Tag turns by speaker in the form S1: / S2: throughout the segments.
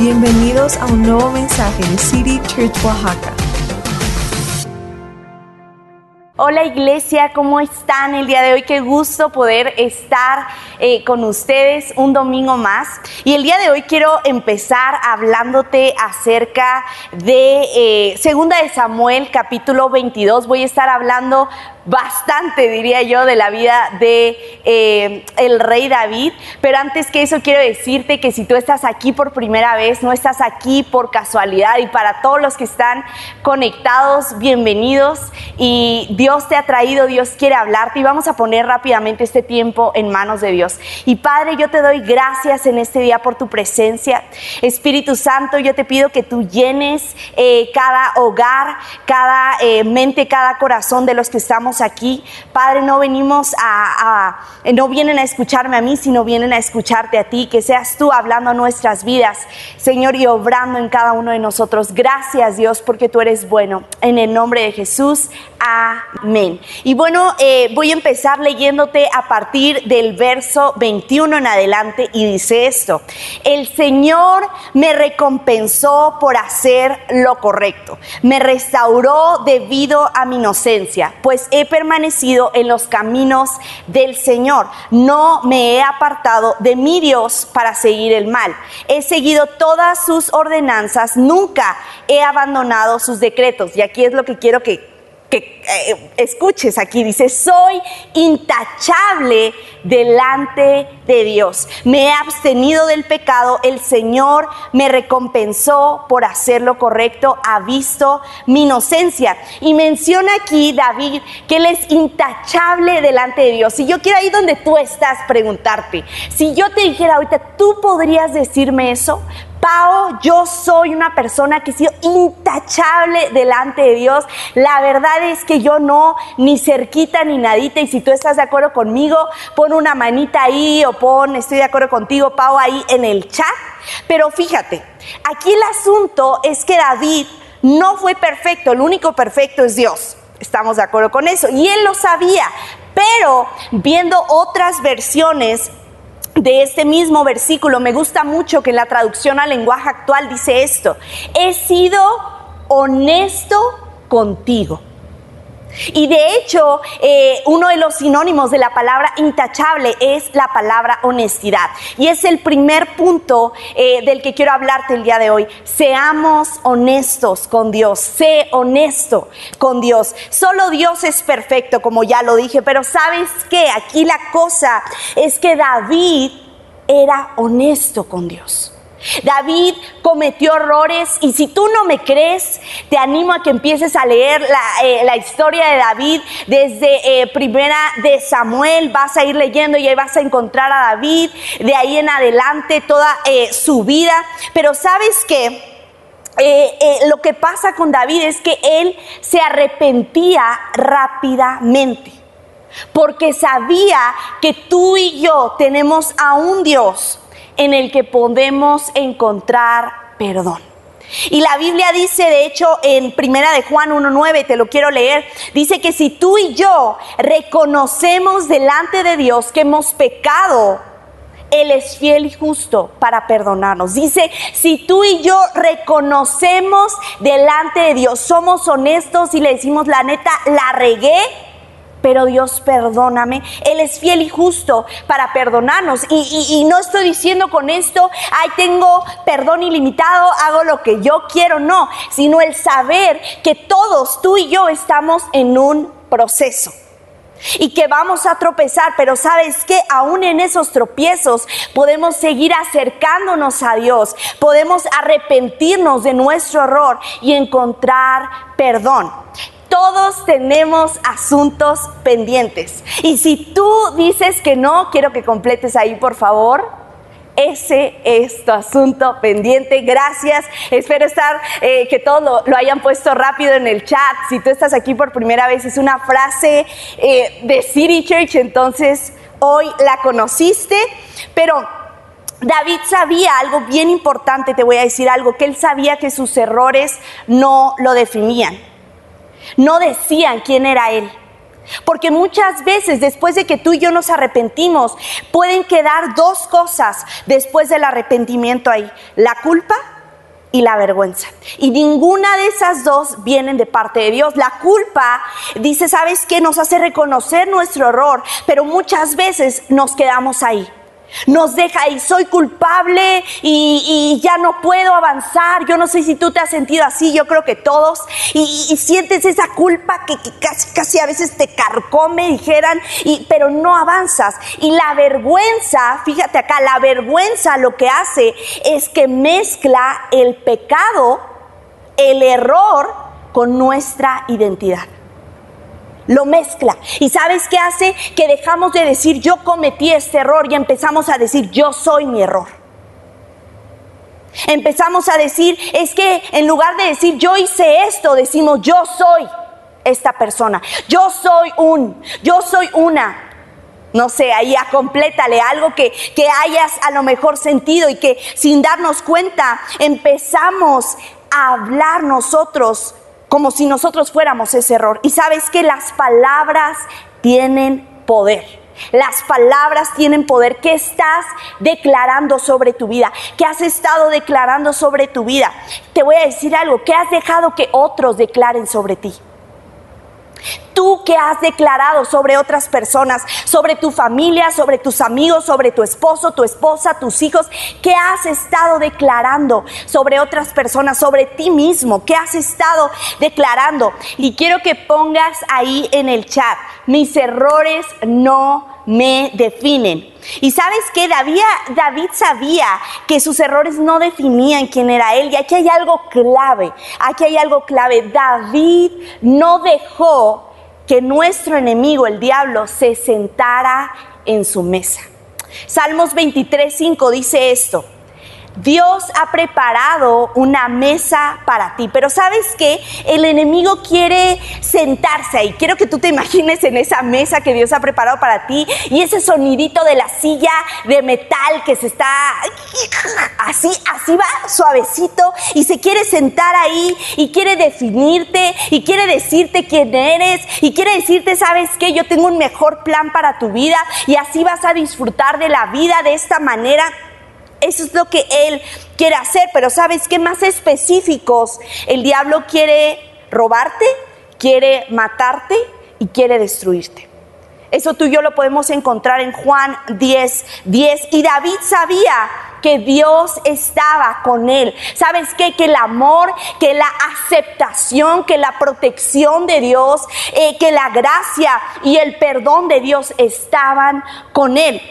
S1: Bienvenidos a un nuevo mensaje de City Church Oaxaca.
S2: Hola iglesia, ¿cómo están el día de hoy? Qué gusto poder estar eh, con ustedes un domingo más. Y el día de hoy quiero empezar hablándote acerca de eh, Segunda de Samuel capítulo 22. Voy a estar hablando bastante, diría yo, de la vida de eh, el rey David. Pero antes que eso quiero decirte que si tú estás aquí por primera vez, no estás aquí por casualidad y para todos los que están conectados, bienvenidos y Dios te ha traído, Dios quiere hablarte y vamos a poner rápidamente este tiempo en manos de Dios. Y Padre, yo te doy gracias en este día por tu presencia. Espíritu Santo, yo te pido que tú llenes eh, cada hogar, cada eh, mente, cada corazón de los que estamos aquí. Padre, no venimos a, no vienen a escucharme a mí, sino vienen a escucharte a ti, que seas tú hablando a nuestras vidas, Señor, y obrando en cada uno de nosotros. Gracias Dios, porque tú eres bueno. En el nombre de Jesús, amén. Y bueno, eh, voy a empezar leyéndote a partir del verso 21 en adelante y dice esto, el Señor me recompensó por hacer lo correcto, me restauró debido a mi inocencia, pues he permanecido en los caminos del Señor. No me he apartado de mi Dios para seguir el mal. He seguido todas sus ordenanzas, nunca he abandonado sus decretos. Y aquí es lo que quiero que que eh, escuches aquí, dice, soy intachable delante de Dios. Me he abstenido del pecado, el Señor me recompensó por hacer lo correcto, ha visto mi inocencia. Y menciona aquí David que él es intachable delante de Dios. Y yo quiero ahí donde tú estás preguntarte, si yo te dijera ahorita, ¿tú podrías decirme eso? Pau, yo soy una persona que he sido intachable delante de Dios. La verdad es que yo no, ni cerquita ni nadita. Y si tú estás de acuerdo conmigo, pon una manita ahí o pon, estoy de acuerdo contigo, Pau, ahí en el chat. Pero fíjate, aquí el asunto es que David no fue perfecto, el único perfecto es Dios. Estamos de acuerdo con eso. Y él lo sabía. Pero viendo otras versiones, de este mismo versículo, me gusta mucho que en la traducción al lenguaje actual dice esto, he sido honesto contigo. Y de hecho, eh, uno de los sinónimos de la palabra intachable es la palabra honestidad. Y es el primer punto eh, del que quiero hablarte el día de hoy. Seamos honestos con Dios. Sé honesto con Dios. Solo Dios es perfecto, como ya lo dije. Pero sabes qué? Aquí la cosa es que David era honesto con Dios. David cometió errores y si tú no me crees, te animo a que empieces a leer la, eh, historia de David desde eh, primera de Samuel, vas a ir leyendo y ahí vas a encontrar a David, de ahí en adelante toda eh, su vida, pero sabes que... lo que pasa con David es que él se arrepentía rápidamente, porque sabía que tú y yo tenemos a un Dios en el que podemos encontrar perdón. Y la Biblia dice, de hecho, en Primera de Juan 1.9, te lo quiero leer, dice que si tú y yo reconocemos delante de Dios que hemos pecado, Él es fiel y justo para perdonarnos. Dice, si tú y yo reconocemos delante de Dios, somos honestos y le decimos la neta, la regué, pero Dios perdóname. Él es fiel y justo para perdonarnos. Y, no estoy diciendo con esto, ay, tengo perdón ilimitado, hago lo que yo quiero, no, sino el saber que todos, tú y yo, estamos en un proceso. Y que vamos a tropezar, pero sabes que aún en esos tropiezos podemos seguir acercándonos a Dios, podemos arrepentirnos de nuestro error y encontrar perdón. Todos tenemos asuntos pendientes. Y si tú dices que no, quiero que completes ahí, por favor. Ese es tu asunto pendiente. Gracias. Espero estar, eh, que todos lo, hayan puesto rápido en el chat. Si tú estás aquí por primera vez, es una frase eh, de City Church, entonces hoy la conociste. Pero David sabía algo bien importante, te voy a decir algo, que él sabía que sus errores no lo definían no decían quién era él. Porque muchas veces después de que tú y yo nos arrepentimos, pueden quedar dos cosas después del arrepentimiento ahí. La culpa y la vergüenza. Y ninguna de esas dos vienen de parte de Dios. La culpa, dice, ¿sabes qué? Nos hace reconocer nuestro error, pero muchas veces nos quedamos ahí. Nos deja y soy culpable y, ya no puedo avanzar. Yo no sé si tú te has sentido así, yo creo que todos. Y, sientes esa culpa que, casi, casi, a veces te carcome, dijeran, pero no avanzas. Y la vergüenza, fíjate acá, la vergüenza lo que hace es que mezcla el pecado, el error con nuestra identidad lo mezcla. ¿Y sabes qué hace? Que dejamos de decir yo cometí este error y empezamos a decir yo soy mi error. Empezamos a decir, es que en lugar de decir yo hice esto, decimos yo soy esta persona. Yo soy un, yo soy una. No sé, ahí complétale algo que, que hayas a lo mejor sentido y que sin darnos cuenta empezamos a hablar nosotros como si nosotros fuéramos ese error. Y sabes que las palabras tienen poder. Las palabras tienen poder. ¿Qué estás declarando sobre tu vida? ¿Qué has estado declarando sobre tu vida? Te voy a decir algo. ¿Qué has dejado que otros declaren sobre ti? Tú que has declarado sobre otras personas, sobre tu familia, sobre tus amigos, sobre tu esposo, tu esposa, tus hijos, ¿qué has estado declarando sobre otras personas, sobre ti mismo? ¿Qué has estado declarando? Y quiero que pongas ahí en el chat, mis errores no me definen. Y sabes que David, sabía que sus errores no definían quién era él. Y aquí hay algo clave, aquí hay algo clave. David no dejó que nuestro enemigo, el diablo, se sentara en su mesa. Salmos 23, 5 dice esto. Dios ha preparado una mesa para ti, pero sabes que el enemigo quiere sentarse ahí. Quiero que tú te imagines en esa mesa que Dios ha preparado para ti y ese sonidito de la silla de metal que se está así, así va suavecito y se quiere sentar ahí y quiere definirte y quiere decirte quién eres y quiere decirte, sabes que yo tengo un mejor plan para tu vida y así vas a disfrutar de la vida de esta manera eso es lo que Él quiere hacer, pero ¿sabes qué más específicos? El diablo quiere robarte, quiere matarte y quiere destruirte. Eso tú y yo lo podemos encontrar en Juan 10, 10. Y David sabía que Dios estaba con él. ¿Sabes qué? Que el amor, que la aceptación, que la protección de Dios, eh, que la gracia y el perdón de Dios estaban con él.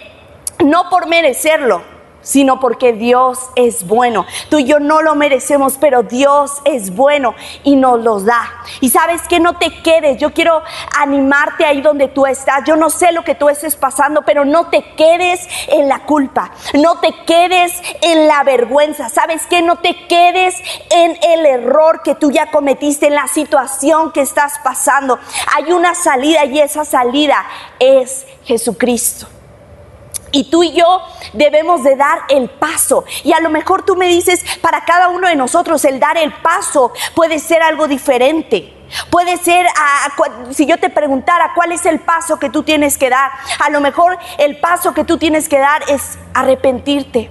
S2: No por merecerlo, sino porque Dios es bueno. Tú y yo no lo merecemos, pero Dios es bueno y nos los da. Y sabes que no te quedes, yo quiero animarte ahí donde tú estás. Yo no sé lo que tú estés pasando, pero no te quedes en la culpa, no te quedes en la vergüenza. ¿Sabes que No te quedes en el error que tú ya cometiste, en la situación que estás pasando. Hay una salida y esa salida es Jesucristo. Y tú y yo debemos de dar el paso. Y a lo mejor tú me dices, para cada uno de nosotros el dar el paso puede ser algo diferente. Puede ser, si yo te preguntara cuál es el paso que tú tienes que dar, a lo mejor el paso que tú tienes que dar es arrepentirte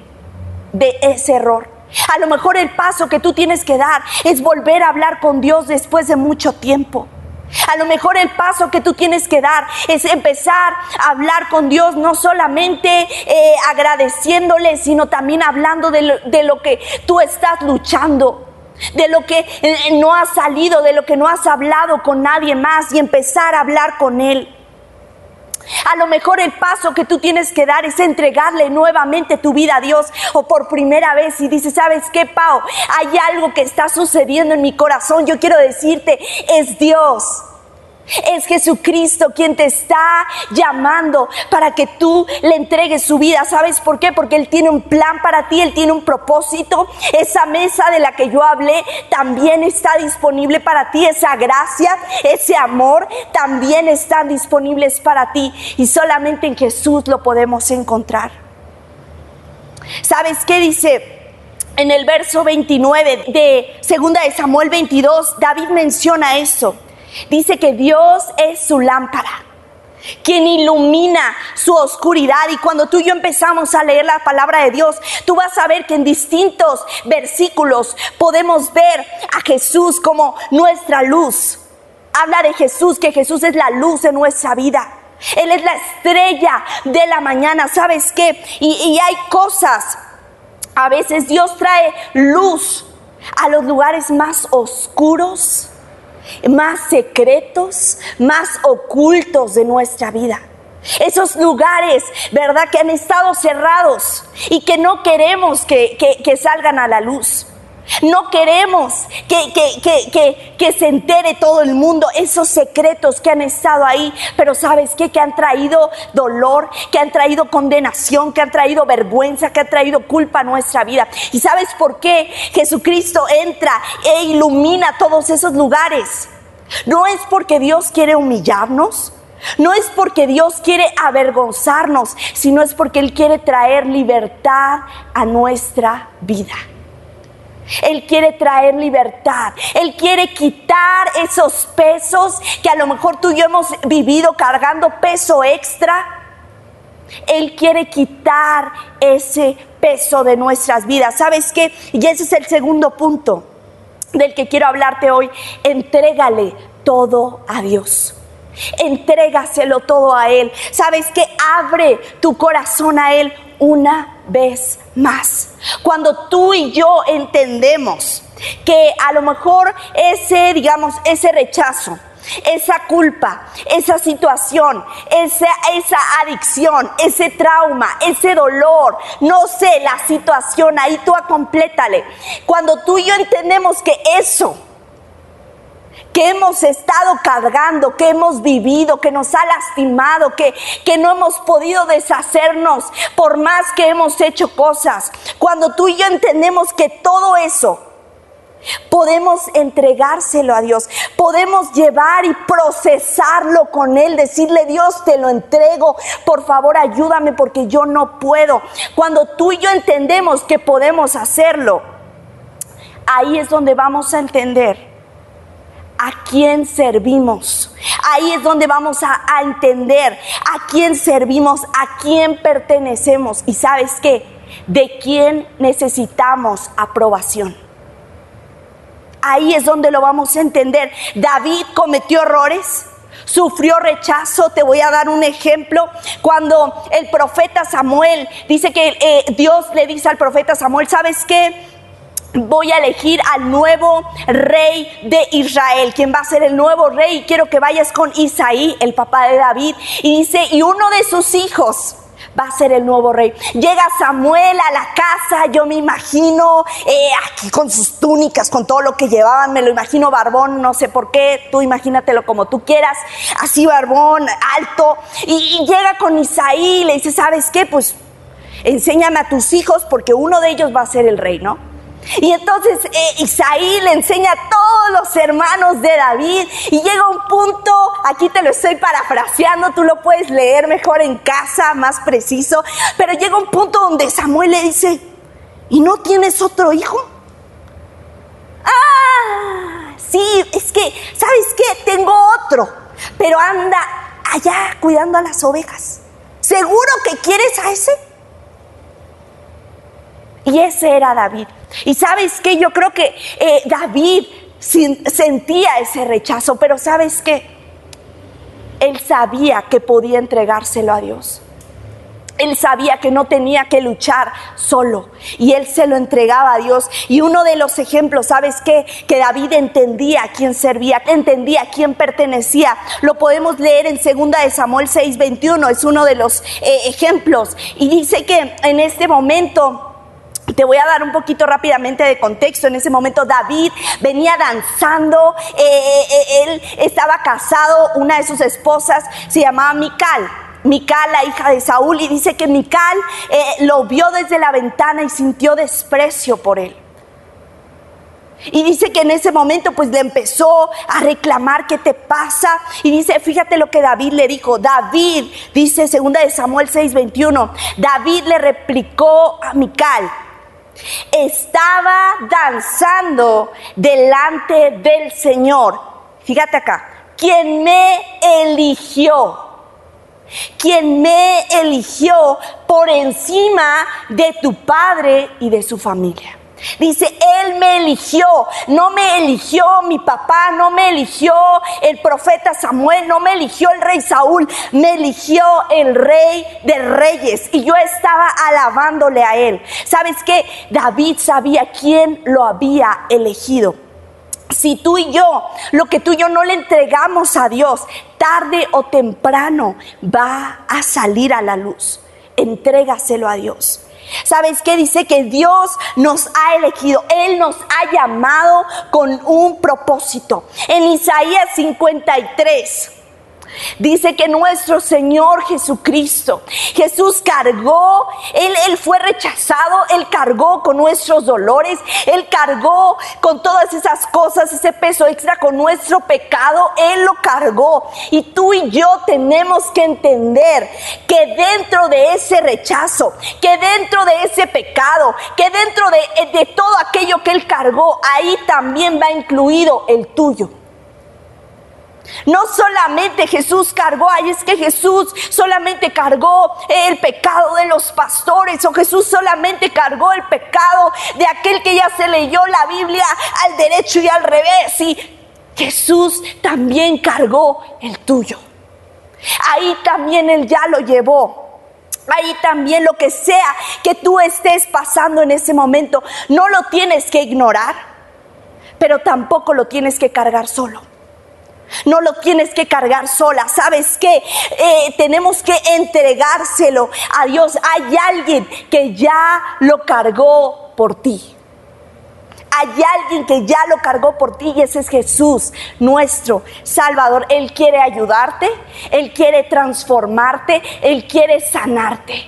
S2: de ese error. A lo mejor el paso que tú tienes que dar es volver a hablar con Dios después de mucho tiempo. A lo mejor el paso que tú tienes que dar es empezar a hablar con Dios, no solamente eh, agradeciéndole, sino también hablando de lo, de lo, que tú estás luchando, de lo que eh, no has salido, de lo que no has hablado con nadie más y empezar a hablar con Él. A lo mejor el paso que tú tienes que dar es entregarle nuevamente tu vida a Dios o por primera vez y dices, ¿sabes qué, Pau? Hay algo que está sucediendo en mi corazón. Yo quiero decirte, es Dios. Es Jesucristo quien te está llamando para que tú le entregues su vida. ¿Sabes por qué? Porque Él tiene un plan para ti, Él tiene un propósito. Esa mesa de la que yo hablé también está disponible para ti. Esa gracia, ese amor también están disponibles para ti. Y solamente en Jesús lo podemos encontrar. ¿Sabes qué dice? En el verso 29 de segunda de Samuel 22, David menciona eso. Dice que Dios es su lámpara quien ilumina su oscuridad. Y cuando tú y yo empezamos a leer la palabra de Dios, tú vas a ver que en distintos versículos podemos ver a Jesús como nuestra luz. Habla de Jesús, que Jesús es la luz de nuestra vida. Él es la estrella de la mañana, ¿sabes qué? Y, y hay cosas, a veces Dios trae luz a los lugares más oscuros más secretos, más ocultos de nuestra vida. Esos lugares, ¿verdad? Que han estado cerrados y que no queremos que, que salgan a la luz. No queremos que, que, que, se entere todo el mundo esos secretos que han estado ahí, pero sabes qué? Que han traído dolor, que han traído condenación, que han traído vergüenza, que han traído culpa a nuestra vida. ¿Y sabes por qué Jesucristo entra e ilumina todos esos lugares? No es porque Dios quiere humillarnos, no es porque Dios quiere avergonzarnos, sino es porque Él quiere traer libertad a nuestra vida. Él quiere traer libertad. Él quiere quitar esos pesos que a lo mejor tú y yo hemos vivido cargando peso extra. Él quiere quitar ese peso de nuestras vidas. ¿Sabes qué? Y ese es el segundo punto del que quiero hablarte hoy. Entrégale todo a Dios. Entrégaselo todo a Él. ¿Sabes qué? Abre tu corazón a Él una vez más. Cuando tú y yo entendemos que a lo mejor ese, digamos, ese rechazo, esa culpa, esa situación, esa, esa adicción, ese trauma, ese dolor, no sé, la situación, ahí tú complétale. Cuando tú y yo entendemos que eso que hemos estado cargando, que hemos vivido, que nos ha lastimado, que, que no hemos podido deshacernos por más que hemos hecho cosas. Cuando tú y yo entendemos que todo eso Podemos entregárselo a Dios, podemos llevar y procesarlo con Él, decirle Dios te lo entrego, por favor ayúdame porque yo no puedo. Cuando tú y yo entendemos que podemos hacerlo, ahí es donde vamos a entender a quién servimos. Ahí es donde vamos a, entender a quién servimos, a quién pertenecemos y sabes qué, de quién necesitamos aprobación. Ahí es donde lo vamos a entender. David cometió errores, sufrió rechazo. Te voy a dar un ejemplo. Cuando el profeta Samuel dice que eh, Dios le dice al profeta Samuel, ¿sabes qué? Voy a elegir al nuevo rey de Israel, quien va a ser el nuevo rey. Quiero que vayas con Isaí, el papá de David, y dice, y uno de sus hijos va a ser el nuevo rey. Llega Samuel a la casa, yo me imagino eh, aquí con sus túnicas, con todo lo que llevaban, me lo imagino barbón, no sé por qué, tú imagínatelo como tú quieras, así barbón, alto, y, y llega con Isaí y le dice, ¿sabes qué? Pues enséñame a tus hijos porque uno de ellos va a ser el rey, ¿no? Y entonces eh, Isaí le enseña a todos los hermanos de David y llega un punto, aquí te lo estoy parafraseando, tú lo puedes leer mejor en casa, más preciso, pero llega un punto donde Samuel le dice, ¿y no tienes otro hijo? Ah, sí, es que, ¿sabes qué? Tengo otro, pero anda allá cuidando a las ovejas. ¿Seguro que quieres a ese? Y ese era David. Y sabes que yo creo que eh, David sentía ese rechazo, pero sabes que él sabía que podía entregárselo a Dios. Él sabía que no tenía que luchar solo y él se lo entregaba a Dios. Y uno de los ejemplos, ¿sabes qué? Que David entendía a quién servía, entendía a quién pertenecía. Lo podemos leer en 2 de Samuel 6:21, es uno de los eh, ejemplos. Y dice que en este momento te voy a dar un poquito rápidamente de contexto. En ese momento David venía danzando, eh, eh, eh, él estaba casado, una de sus esposas se llamaba Mical. Mical, la hija de Saúl, y dice que Mical lo vio desde la ventana y sintió desprecio por él. Y dice que en ese momento pues le empezó a reclamar qué te pasa. Y dice, fíjate lo que David le dijo. David, dice segunda de Samuel 6:21, David le replicó a Mical, estaba danzando delante del Señor. Fíjate acá, quien me eligió quien me eligió por encima de tu padre y de su familia. Dice, Él me eligió, no me eligió mi papá, no me eligió el profeta Samuel, no me eligió el rey Saúl, me eligió el rey de reyes y yo estaba alabándole a Él. ¿Sabes qué? David sabía quién lo había elegido. Si tú y yo, lo que tú y yo no le entregamos a Dios, tarde o temprano va a salir a la luz. Entrégaselo a Dios. ¿Sabes qué? Dice que Dios nos ha elegido, Él nos ha llamado con un propósito. En Isaías 53, Dice que nuestro Señor Jesucristo, Jesús cargó, él, él fue rechazado, Él cargó con nuestros dolores, Él cargó con todas esas cosas, ese peso extra con nuestro pecado, Él lo cargó. Y tú y yo tenemos que entender que dentro de ese rechazo, que dentro de ese pecado, que dentro de, de todo aquello que Él cargó, ahí también va incluido el tuyo. No solamente Jesús cargó, ay, es que Jesús solamente cargó el pecado de los pastores o Jesús solamente cargó el pecado de aquel que ya se leyó la Biblia al derecho y al revés. Y Jesús también cargó el tuyo. Ahí también Él ya lo llevó. Ahí también lo que sea que tú estés pasando en ese momento, no lo tienes que ignorar, pero tampoco lo tienes que cargar solo. No lo tienes que cargar sola. ¿Sabes qué? Eh, tenemos que entregárselo a Dios. Hay alguien que ya lo cargó por ti. Hay alguien que ya lo cargó por ti y ese es Jesús, nuestro Salvador. Él quiere ayudarte, Él quiere transformarte, Él quiere sanarte.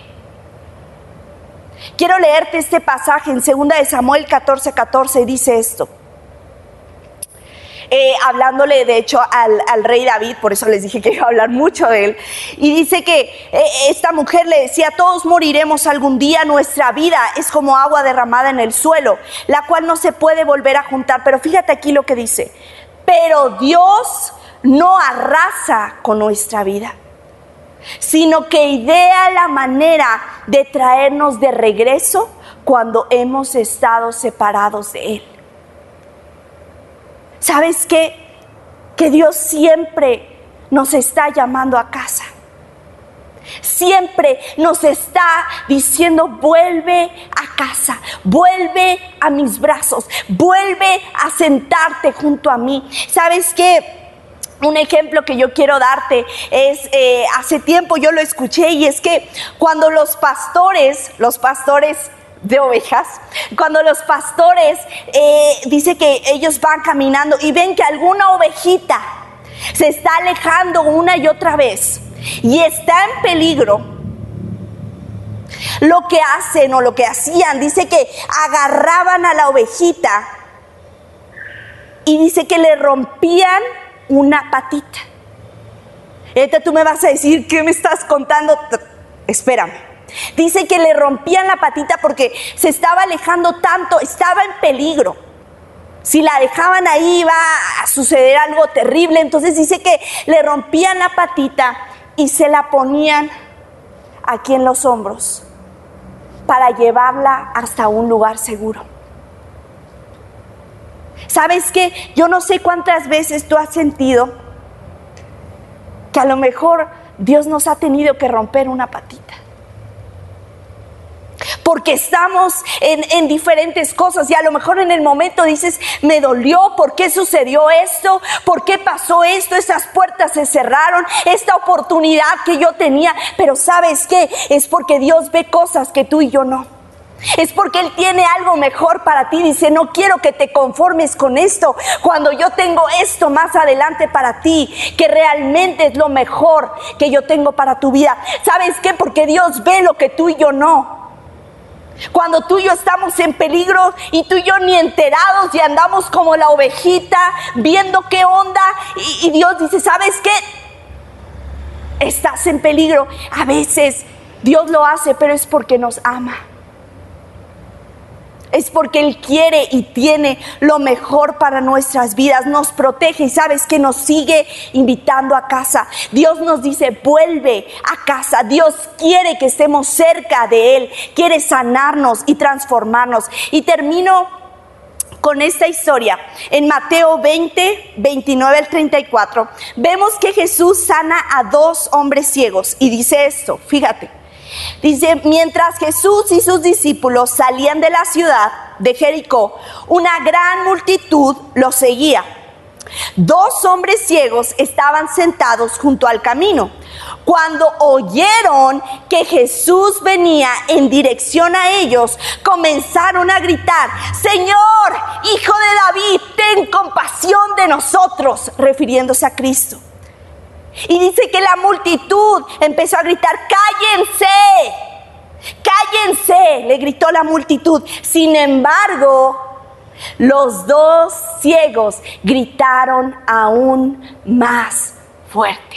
S2: Quiero leerte este pasaje en 2 de Samuel 14, 14 dice esto. Eh, hablándole de hecho al, rey David, por eso les dije que iba a hablar mucho de él, y dice que eh, esta mujer le decía, todos moriremos algún día, nuestra vida es como agua derramada en el suelo, la cual no se puede volver a juntar, pero fíjate aquí lo que dice, pero Dios no arrasa con nuestra vida sino que idea la manera de traernos de regreso cuando hemos estado separados de Él. ¿Sabes qué? Que Dios siempre nos está llamando a casa. Siempre nos está diciendo, vuelve a casa, vuelve a mis brazos, vuelve a sentarte junto a mí. ¿Sabes qué? Un ejemplo que yo quiero darte es, eh, hace tiempo yo lo escuché y es que cuando los pastores, los pastores de ovejas, cuando los pastores eh, dice que ellos van caminando y ven que alguna ovejita se está alejando una y otra vez y está en peligro, lo que hacen o lo que hacían, dice que agarraban a la ovejita y dice que le rompían una patita. Ahorita tú me vas a decir, ¿qué me estás contando? Espérame. Dice que le rompían la patita porque se estaba alejando tanto, estaba en peligro. Si la dejaban ahí iba a suceder algo terrible. Entonces dice que le rompían la patita y se la ponían aquí en los hombros para llevarla hasta un lugar seguro. ¿Sabes qué? Yo no sé cuántas veces tú has sentido que a lo mejor Dios nos ha tenido que romper una patita porque estamos en, diferentes cosas y a lo mejor en el momento dices, me dolió, ¿por qué sucedió esto? ¿Por qué pasó esto? Esas puertas se cerraron, esta oportunidad que yo tenía, pero ¿sabes qué? Es porque Dios ve cosas que tú y yo no. Es porque Él tiene algo mejor para ti. Dice, no quiero que te conformes con esto. Cuando yo tengo esto más adelante para ti, que realmente es lo mejor que yo tengo para tu vida. ¿Sabes qué? Porque Dios ve lo que tú y yo no. Cuando tú y yo estamos en peligro y tú y yo ni enterados y andamos como la ovejita viendo qué onda y, Dios dice, ¿sabes qué? Estás en peligro. A veces Dios lo hace, pero es porque nos ama. Es porque Él quiere y tiene lo mejor para nuestras vidas, nos protege y sabes que nos sigue invitando a casa. Dios nos dice, vuelve a casa. Dios quiere que estemos cerca de Él, quiere sanarnos y transformarnos. Y termino con esta historia. En Mateo 20, 29 al 34, vemos que Jesús sana a dos hombres ciegos y dice esto, fíjate. Dice, mientras Jesús y sus discípulos salían de la ciudad de Jericó, una gran multitud los seguía. Dos hombres ciegos estaban sentados junto al camino. Cuando oyeron que Jesús venía en dirección a ellos, comenzaron a gritar, Señor, Hijo de David, ten compasión de nosotros, refiriéndose a Cristo. Y dice que la multitud empezó a gritar, cállense, cállense, le gritó la multitud. Sin embargo, los dos ciegos gritaron aún más fuerte.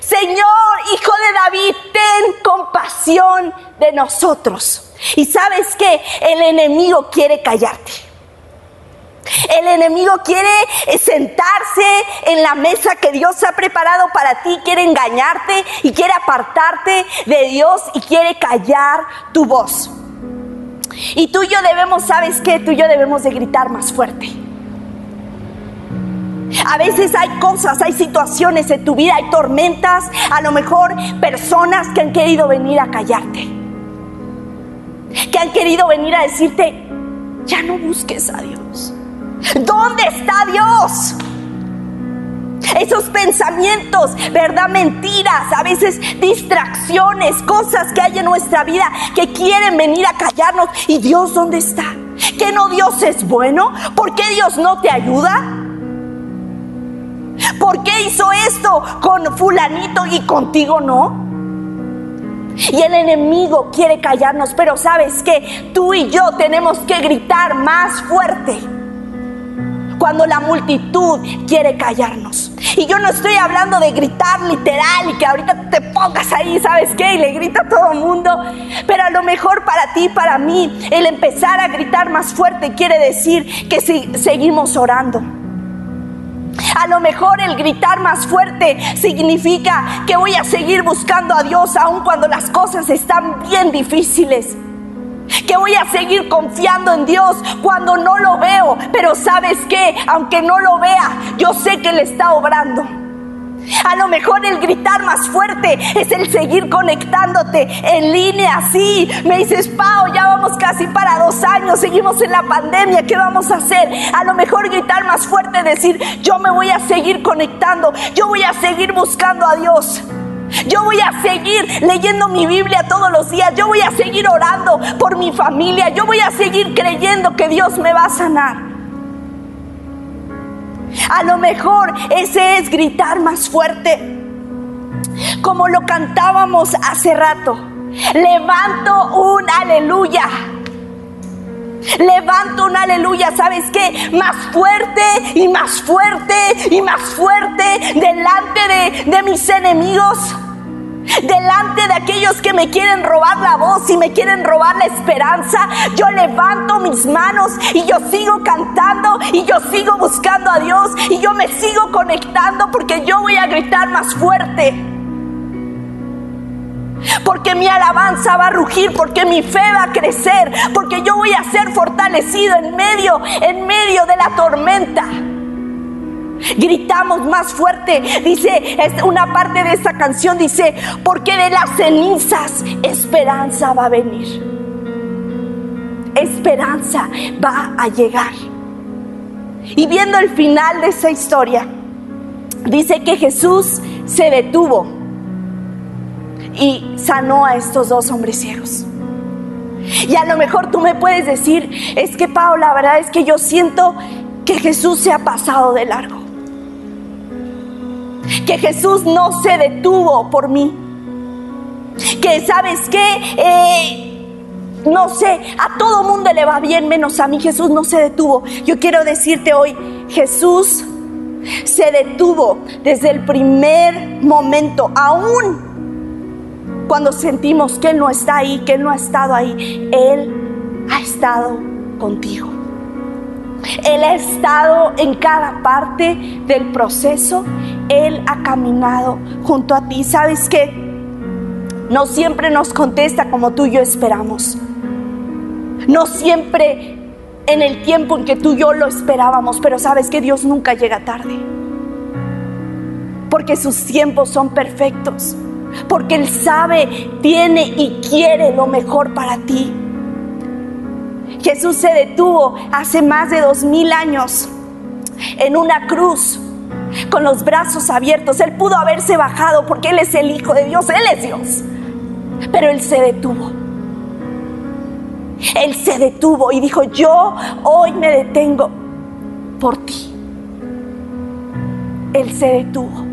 S2: Señor, hijo de David, ten compasión de nosotros. Y sabes que el enemigo quiere callarte. El enemigo quiere eh, sentarse en la mesa que Dios ha preparado para ti, quiere engañarte y quiere apartarte de Dios y quiere callar tu voz. Y tú y yo debemos, ¿sabes qué? Tú y yo debemos de gritar más fuerte. A veces hay cosas, hay situaciones en tu vida, hay tormentas, a lo mejor personas que han querido venir a callarte. Que han querido venir a decirte, ya no busques a Dios. ¿Dónde está Dios? Esos pensamientos, ¿verdad? Mentiras, a veces distracciones, cosas que hay en nuestra vida que quieren venir a callarnos. ¿Y Dios dónde está? ¿Que no Dios es bueno? ¿Por qué Dios no te ayuda? ¿Por qué hizo esto con fulanito y contigo no? Y el enemigo quiere callarnos, pero sabes que tú y yo tenemos que gritar más fuerte cuando la multitud quiere callarnos. Y yo no estoy hablando de gritar literal y que ahorita te pongas ahí, ¿sabes qué? Y le grita a todo el mundo. Pero a lo mejor para ti, para mí, el empezar a gritar más fuerte quiere decir que si seguimos orando. A lo mejor el gritar más fuerte significa que voy a seguir buscando a Dios aun cuando las cosas están bien difíciles que voy a seguir confiando en Dios cuando no lo veo. Pero sabes que, aunque no lo vea, yo sé que le está obrando. A lo mejor el gritar más fuerte es el seguir conectándote en línea. Sí, me dices, Pau, ya vamos casi para dos años, seguimos en la pandemia, ¿qué vamos a hacer? A lo mejor gritar más fuerte, decir, yo me voy a seguir conectando, yo voy a seguir buscando a Dios. Yo voy a seguir leyendo mi Biblia todos los días. Yo voy a seguir orando por mi familia. Yo voy a seguir creyendo que Dios me va a sanar. A lo mejor ese es gritar más fuerte. Como lo cantábamos hace rato. Levanto un aleluya. Levanto un aleluya, ¿sabes qué? Más fuerte y más fuerte y más fuerte delante de, de mis enemigos delante de aquellos que me quieren robar la voz y me quieren robar la esperanza, yo levanto mis manos y yo sigo cantando y yo sigo buscando a Dios y yo me sigo conectando porque yo voy a gritar más fuerte. Porque mi alabanza va a rugir, porque mi fe va a crecer, porque yo voy a ser fortalecido en medio, en medio de la tormenta. Gritamos más fuerte, dice es una parte de esta canción dice, porque de las cenizas esperanza va a venir. Esperanza va a llegar. Y viendo el final de esa historia, dice que Jesús se detuvo y sanó a estos dos hombres ciegos. Y a lo mejor tú me puedes decir, es que Pablo, la verdad es que yo siento que Jesús se ha pasado de largo que Jesús no se detuvo por mí. Que sabes qué, eh, no sé, a todo mundo le va bien menos a mí. Jesús no se detuvo. Yo quiero decirte hoy, Jesús se detuvo desde el primer momento, aún cuando sentimos que Él no está ahí, que Él no ha estado ahí. Él ha estado contigo. Él ha estado en cada parte del proceso. Él ha caminado junto a ti. ¿Sabes qué? No siempre nos contesta como tú y yo esperamos. No siempre en el tiempo en que tú y yo lo esperábamos, pero sabes que Dios nunca llega tarde. Porque sus tiempos son perfectos. Porque Él sabe, tiene y quiere lo mejor para ti. Jesús se detuvo hace más de dos mil años en una cruz con los brazos abiertos. Él pudo haberse bajado porque Él es el Hijo de Dios, Él es Dios. Pero Él se detuvo. Él se detuvo y dijo, yo hoy me detengo por ti. Él se detuvo.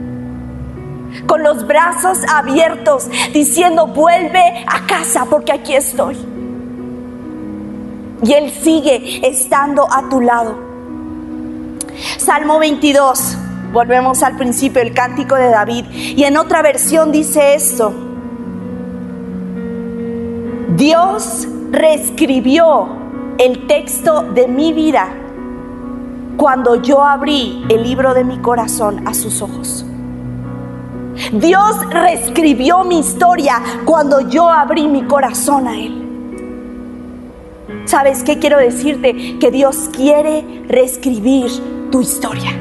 S2: Con los brazos abiertos, diciendo, vuelve a casa porque aquí estoy. Y Él sigue estando a tu lado. Salmo 22, volvemos al principio, el cántico de David. Y en otra versión dice esto. Dios reescribió el texto de mi vida cuando yo abrí el libro de mi corazón a sus ojos. Dios reescribió mi historia cuando yo abrí mi corazón a Él. ¿Sabes qué quiero decirte? Que Dios quiere reescribir tu historia.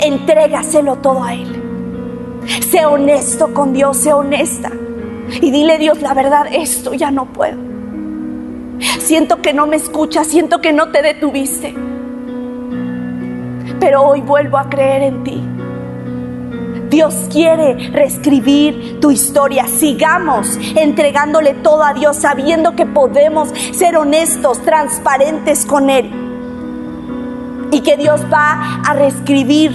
S2: Entrégaselo todo a Él. Sé honesto con Dios, sé honesta. Y dile Dios, la verdad, esto ya no puedo. Siento que no me escuchas, siento que no te detuviste. Pero hoy vuelvo a creer en ti. Dios quiere reescribir tu historia. Sigamos entregándole todo a Dios, sabiendo que podemos ser honestos, transparentes con Él. Y que Dios va a reescribir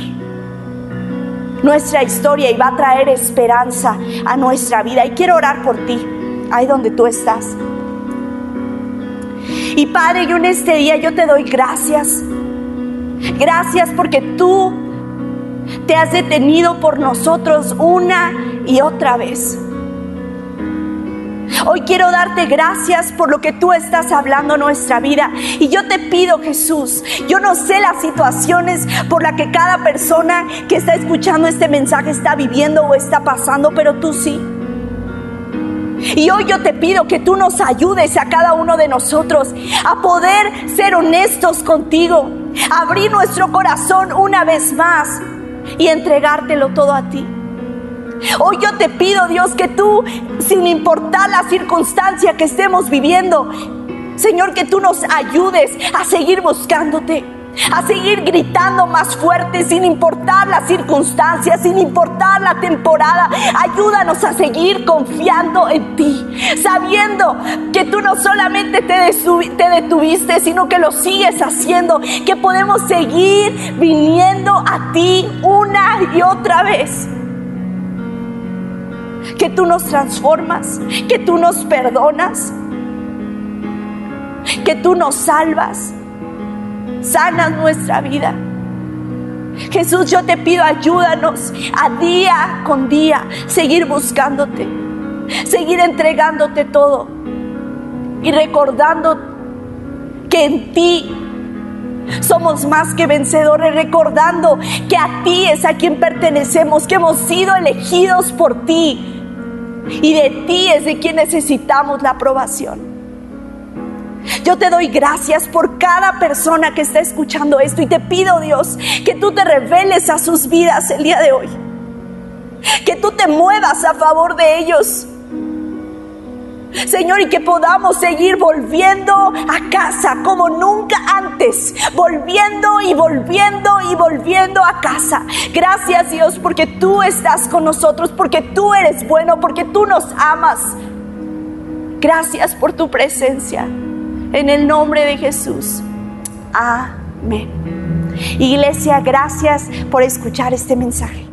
S2: nuestra historia y va a traer esperanza a nuestra vida. Y quiero orar por ti, ahí donde tú estás. Y Padre, yo en este día yo te doy gracias. Gracias porque tú te has detenido por nosotros una y otra vez. Hoy quiero darte gracias por lo que tú estás hablando en nuestra vida. Y yo te pido, Jesús, yo no sé las situaciones por las que cada persona que está escuchando este mensaje está viviendo o está pasando, pero tú sí. Y hoy yo te pido que tú nos ayudes a cada uno de nosotros a poder ser honestos contigo, abrir nuestro corazón una vez más y entregártelo todo a ti. Hoy yo te pido, Dios, que tú, sin importar la circunstancia que estemos viviendo, Señor, que tú nos ayudes a seguir buscándote, a seguir gritando más fuerte sin importar las circunstancias, sin importar la temporada. Ayúdanos a seguir confiando en ti, sabiendo que tú no solamente te, te detuviste, sino que lo sigues haciendo, que podemos seguir viniendo a ti una y otra vez que tú nos transformas, que tú nos perdonas, que tú nos salvas, sanas nuestra vida. Jesús, yo te pido ayúdanos a día con día seguir buscándote, seguir entregándote todo y recordando que en ti somos más que vencedores, recordando que a ti es a quien pertenecemos, que hemos sido elegidos por ti y de ti es de quien necesitamos la aprobación. Yo te doy gracias por cada persona que está escuchando esto y te pido, Dios, que tú te reveles a sus vidas el día de hoy. Que tú te muevas a favor de ellos. Señor, y que podamos seguir volviendo a casa como nunca antes, volviendo y volviendo y volviendo a casa. Gracias Dios porque tú estás con nosotros, porque tú eres bueno, porque tú nos amas. Gracias por tu presencia. En el nombre de Jesús. Amén. Iglesia, gracias por escuchar este mensaje.